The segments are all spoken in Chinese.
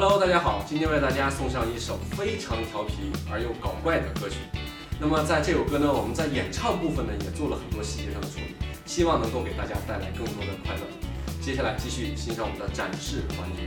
Hello，大家好，今天为大家送上一首非常调皮而又搞怪的歌曲。那么在这首歌呢，我们在演唱部分呢也做了很多细节上的处理，希望能够给大家带来更多的快乐。接下来继续欣赏我们的展示环节。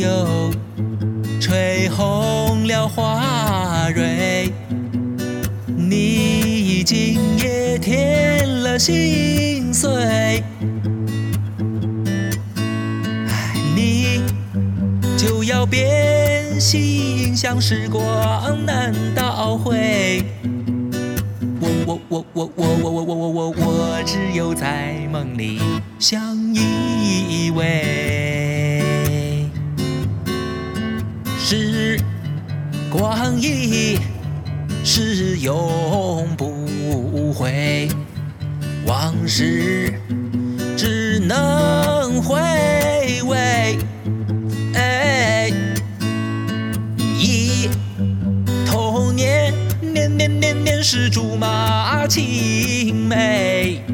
又吹红了花蕊，你今夜添了心碎。你就要变心，像时光难倒回。我我我我我我我我我我只有在梦里相依偎。光一逝永不回，往事只能回味。哎，忆童年，年年年年是竹马青梅，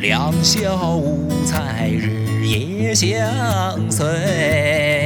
两小无猜，日夜相随。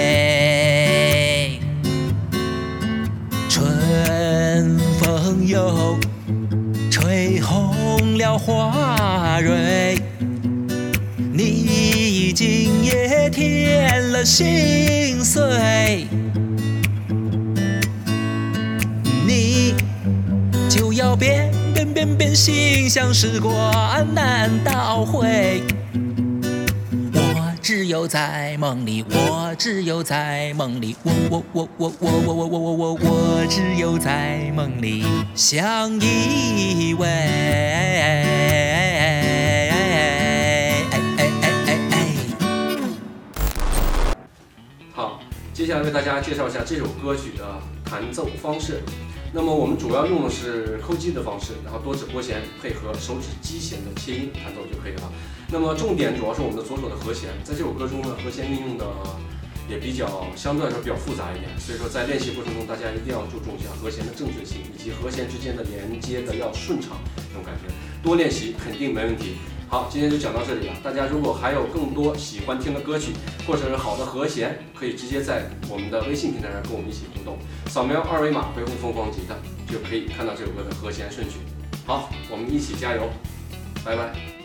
红了花蕊，你今夜添了心碎。你就要变变变变心，像时光难倒回。只有在梦里，我只有在梦里，我我我我我我我我我我我只有在梦里相依偎。好，接下来为大家介绍一下这首歌曲的弹奏方式。那么我们主要用的是扣击的方式，然后多指拨弦配合手指击弦的切音弹奏就可以了。那么重点主要是我们的左手的和弦，在这首歌中呢，和弦运用的也比较相对来说比较复杂一点，所以说在练习过程中，大家一定要注重一下和弦的正确性，以及和弦之间的连接的要顺畅，这种感觉。多练习肯定没问题。好，今天就讲到这里了。大家如果还有更多喜欢听的歌曲，或者是好的和弦，可以直接在我们的微信平台上跟我们一起互动，扫描二维码回复“疯狂吉他”就可以看到这首歌的和弦顺序。好，我们一起加油，拜拜。